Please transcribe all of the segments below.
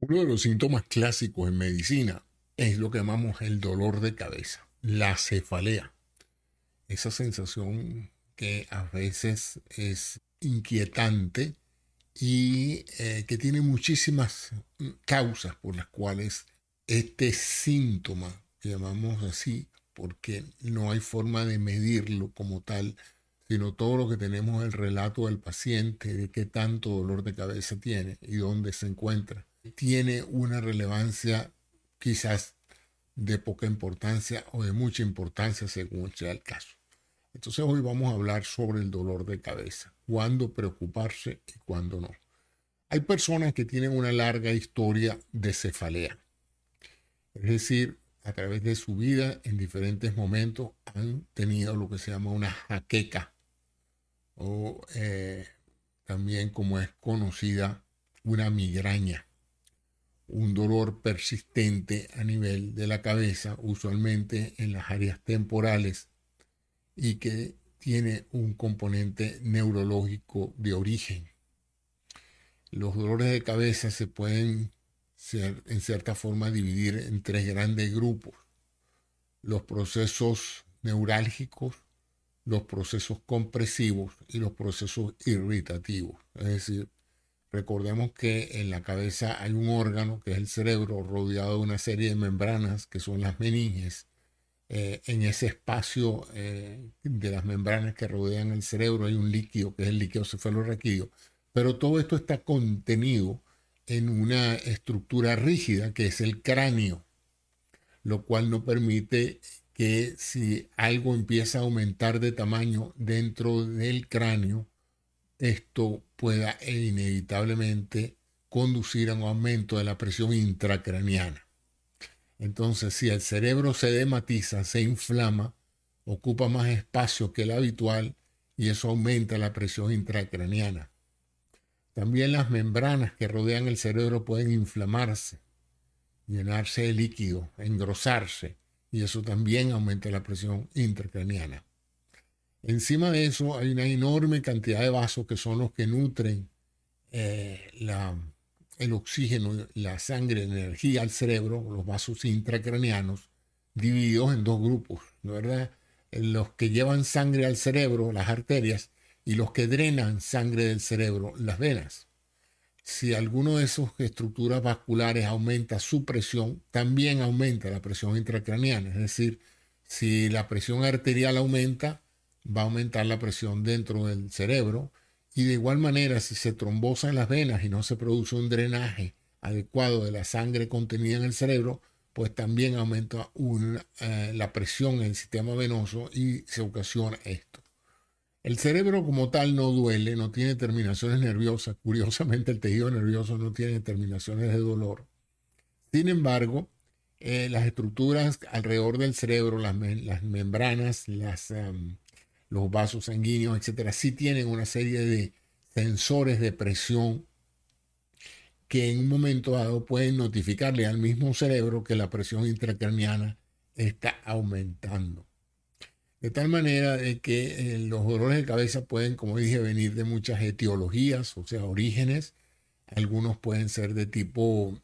Uno de los síntomas clásicos en medicina es lo que llamamos el dolor de cabeza, la cefalea. Esa sensación que a veces es inquietante y eh, que tiene muchísimas causas por las cuales este síntoma, llamamos así, porque no hay forma de medirlo como tal, sino todo lo que tenemos el relato del paciente de qué tanto dolor de cabeza tiene y dónde se encuentra tiene una relevancia quizás de poca importancia o de mucha importancia según sea el caso. Entonces hoy vamos a hablar sobre el dolor de cabeza, cuándo preocuparse y cuándo no. Hay personas que tienen una larga historia de cefalea, es decir, a través de su vida en diferentes momentos han tenido lo que se llama una jaqueca o eh, también como es conocida una migraña un dolor persistente a nivel de la cabeza, usualmente en las áreas temporales, y que tiene un componente neurológico de origen. Los dolores de cabeza se pueden ser, en cierta forma dividir en tres grandes grupos. Los procesos neurálgicos, los procesos compresivos y los procesos irritativos. Es decir, Recordemos que en la cabeza hay un órgano que es el cerebro rodeado de una serie de membranas que son las meninges. Eh, en ese espacio eh, de las membranas que rodean el cerebro hay un líquido que es el líquido cefalorraquídeo. Pero todo esto está contenido en una estructura rígida que es el cráneo, lo cual no permite que si algo empieza a aumentar de tamaño dentro del cráneo, esto pueda inevitablemente conducir a un aumento de la presión intracraniana. Entonces, si el cerebro se dematiza, se inflama, ocupa más espacio que el habitual y eso aumenta la presión intracraniana. También las membranas que rodean el cerebro pueden inflamarse, llenarse de líquido, engrosarse, y eso también aumenta la presión intracraniana. Encima de eso hay una enorme cantidad de vasos que son los que nutren eh, el oxígeno, la sangre, la energía al cerebro, los vasos intracranianos, divididos en dos grupos, ¿verdad? Los que llevan sangre al cerebro, las arterias, y los que drenan sangre del cerebro, las venas. Si alguno de esas estructuras vasculares aumenta su presión, también aumenta la presión intracraniana. Es decir, si la presión arterial aumenta, va a aumentar la presión dentro del cerebro y de igual manera si se trombosa en las venas y no se produce un drenaje adecuado de la sangre contenida en el cerebro, pues también aumenta eh, la presión en el sistema venoso y se ocasiona esto. El cerebro como tal no duele, no tiene terminaciones nerviosas. Curiosamente el tejido nervioso no tiene terminaciones de dolor. Sin embargo, eh, las estructuras alrededor del cerebro, las, membranas, las, em, los vasos sanguíneos, etcétera, sí tienen una serie de sensores de presión que en un momento dado pueden notificarle al mismo cerebro que la presión intracraniana está aumentando. De tal manera de que eh, los dolores de cabeza pueden, como dije, venir de muchas etiologías, o sea, orígenes. Algunos pueden ser de tipo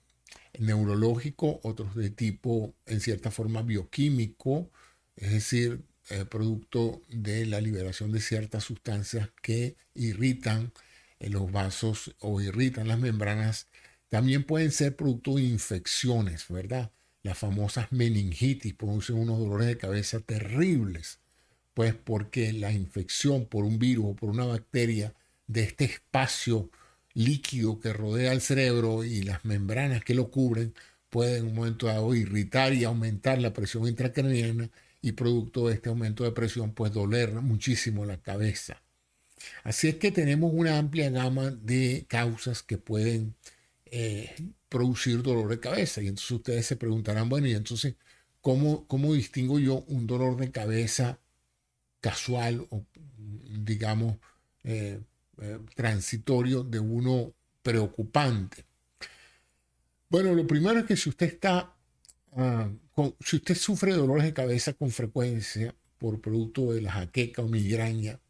neurológico, otros de tipo, en cierta forma, bioquímico, es decir, producto de la liberación de ciertas sustancias que irritan los vasos o irritan las membranas. También pueden ser producto de infecciones, ¿verdad? Las famosas meningitis producen unos dolores de cabeza terribles, pues porque la infección por un virus o por una bacteria de este espacio líquido que rodea el cerebro y las membranas que lo cubren pueden en un momento dado irritar y aumentar la presión intracraniana y producto de este aumento de presión, pues doler muchísimo la cabeza. Así es que tenemos una amplia gama de causas que pueden eh, producir dolor de cabeza. Y entonces ustedes se preguntarán, bueno, y entonces, ¿cómo, cómo distingo yo un dolor de cabeza casual o, digamos, eh, eh, transitorio de uno preocupante? Bueno, lo primero es que si usted está Ah, si usted sufre dolores de cabeza con frecuencia por producto de la jaqueca o migraña,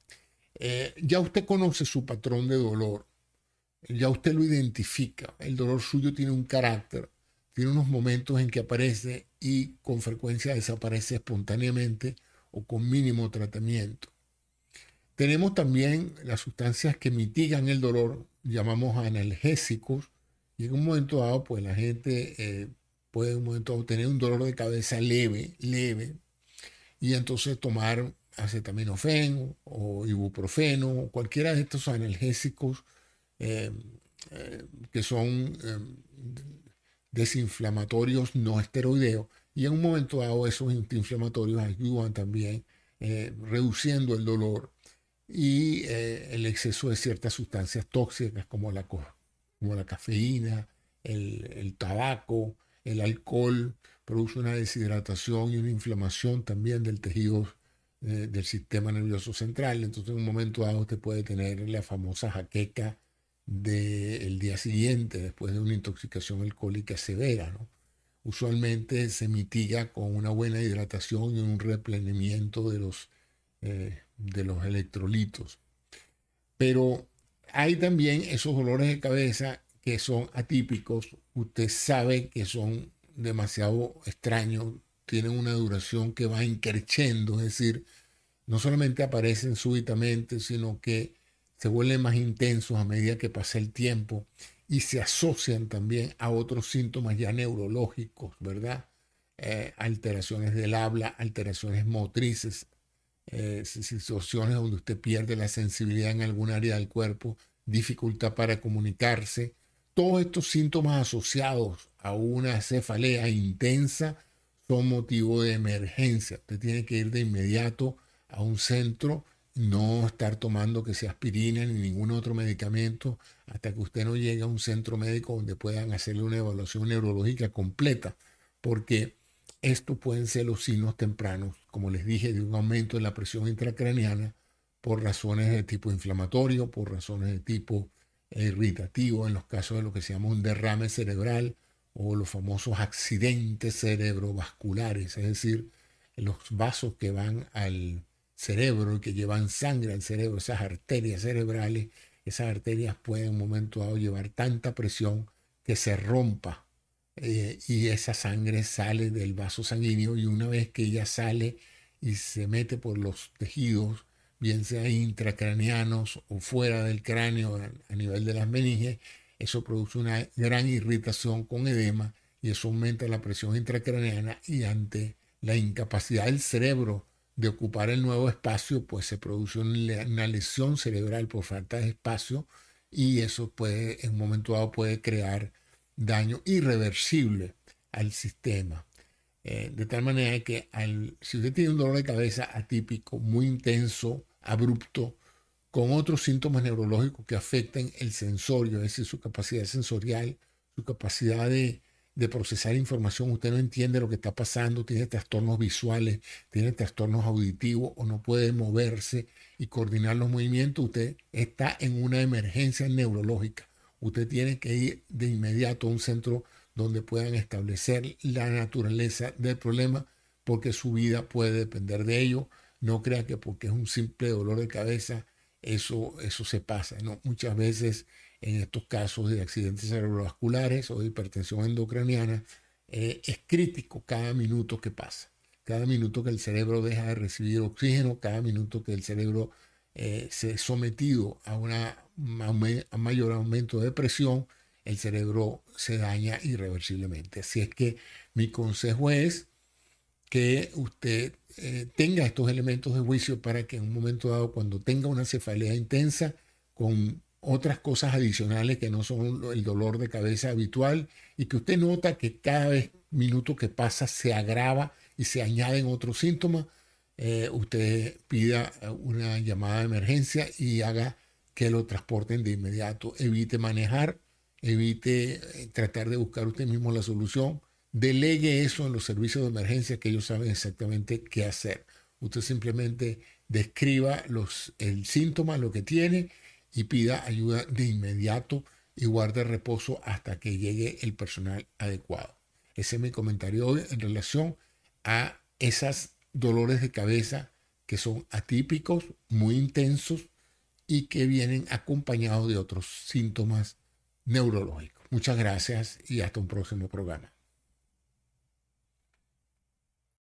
eh, ya usted conoce su patrón de dolor. ya usted lo identifica. El dolor suyo tiene un carácter, tiene unos momentos en que aparece y con frecuencia desaparece espontáneamente o con mínimo tratamiento. Tenemos también las sustancias que mitigan el dolor, llamamos analgésicos, y en un momento dado, pues la gente eh, puede en un momento tener un dolor de cabeza leve, leve, y entonces tomar acetaminofén o ibuprofeno, o cualquiera de estos analgésicos eh, eh, que son desinflamatorios no esteroideos, y en un momento dado esos antiinflamatorios ayudan también reduciendo el dolor y el exceso de ciertas sustancias tóxicas como la, como la cafeína, el, tabaco, el alcohol, produce una deshidratación y una inflamación también del tejido eh, del sistema nervioso central. Entonces en un momento dado usted puede tener la famosa jaqueca del día siguiente después de una intoxicación alcohólica severa. Usualmente se mitiga con una buena hidratación y un replenimiento de los, eh, de los electrolitos. Pero hay también esos dolores de cabeza que son atípicos, usted sabe que son demasiado extraños, tienen una duración que va increciendo, es decir, no solamente aparecen súbitamente, sino que se vuelven más intensos a medida que pasa el tiempo y se asocian también a otros síntomas ya neurológicos, ¿verdad? Eh, alteraciones del habla, alteraciones motrices, eh, situaciones donde usted pierde la sensibilidad en algún área del cuerpo, dificultad para comunicarse. Todos estos síntomas asociados a una cefalea intensa son motivo de emergencia. Usted tiene que ir de inmediato a un centro, no estar tomando que sea aspirina ni ningún otro medicamento hasta que usted no llegue a un centro médico donde puedan hacerle una evaluación neurológica completa, porque estos pueden ser los signos tempranos, como les dije, de un aumento en la presión intracraniana por razones de tipo inflamatorio, por razones de tipo irritativo, en los casos de lo que se llama un derrame cerebral o los famosos accidentes cerebrovasculares, es decir, los vasos que van al cerebro y que llevan sangre al cerebro, esas arterias cerebrales, esas arterias pueden en un momento dado llevar tanta presión que se rompa eh, y esa sangre sale del vaso sanguíneo y una vez que ella sale y se mete por los tejidos, bien sea intracraneanos o fuera del cráneo a nivel de las meninges, eso produce una gran irritación con edema y eso aumenta la presión intracraneana y ante la incapacidad del cerebro de ocupar el nuevo espacio, pues se produce una lesión cerebral por falta de espacio y eso puede, en un momento dado, puede crear daño irreversible al sistema. Eh, de tal manera que si usted tiene un dolor de cabeza atípico, muy intenso, abrupto, con otros síntomas neurológicos que afecten el sensorio, es decir, su capacidad sensorial, su capacidad de, de procesar información, usted no entiende lo que está pasando, tiene trastornos visuales, tiene trastornos auditivos o no puede moverse y coordinar los movimientos, usted está en una emergencia neurológica. Usted tiene que ir de inmediato a un centro donde puedan establecer la naturaleza del problema, porque su vida puede depender de ello. No crea que porque es un simple dolor de cabeza, eso, eso se pasa. Muchas veces en estos casos de accidentes cerebrovasculares o de hipertensión endocraniana, eh, es crítico cada minuto que pasa. Cada minuto que el cerebro deja de recibir oxígeno, cada minuto que el cerebro eh, se ha sometido a una a mayor aumento de presión, el cerebro se daña irreversiblemente. Así es que mi consejo es que usted eh, tenga estos elementos de juicio para que en un momento dado, cuando tenga una cefalea intensa, con otras cosas adicionales que no son el dolor de cabeza habitual, y que usted nota que cada vez minuto que pasa se agrava y se añaden otros síntomas, eh, usted pida una llamada de emergencia y haga que lo transporten de inmediato. Evite manejar, evite eh, tratar de buscar usted mismo la solución. Delegue eso en los servicios de emergencia que ellos saben exactamente qué hacer. Usted simplemente describa los, el síntoma, lo que tiene y pida ayuda de inmediato y guarde reposo hasta que llegue el personal adecuado. Ese es mi comentario hoy en relación a esos dolores de cabeza que son atípicos, muy intensos y que vienen acompañados de otros síntomas neurológicos. Muchas gracias y hasta un próximo programa.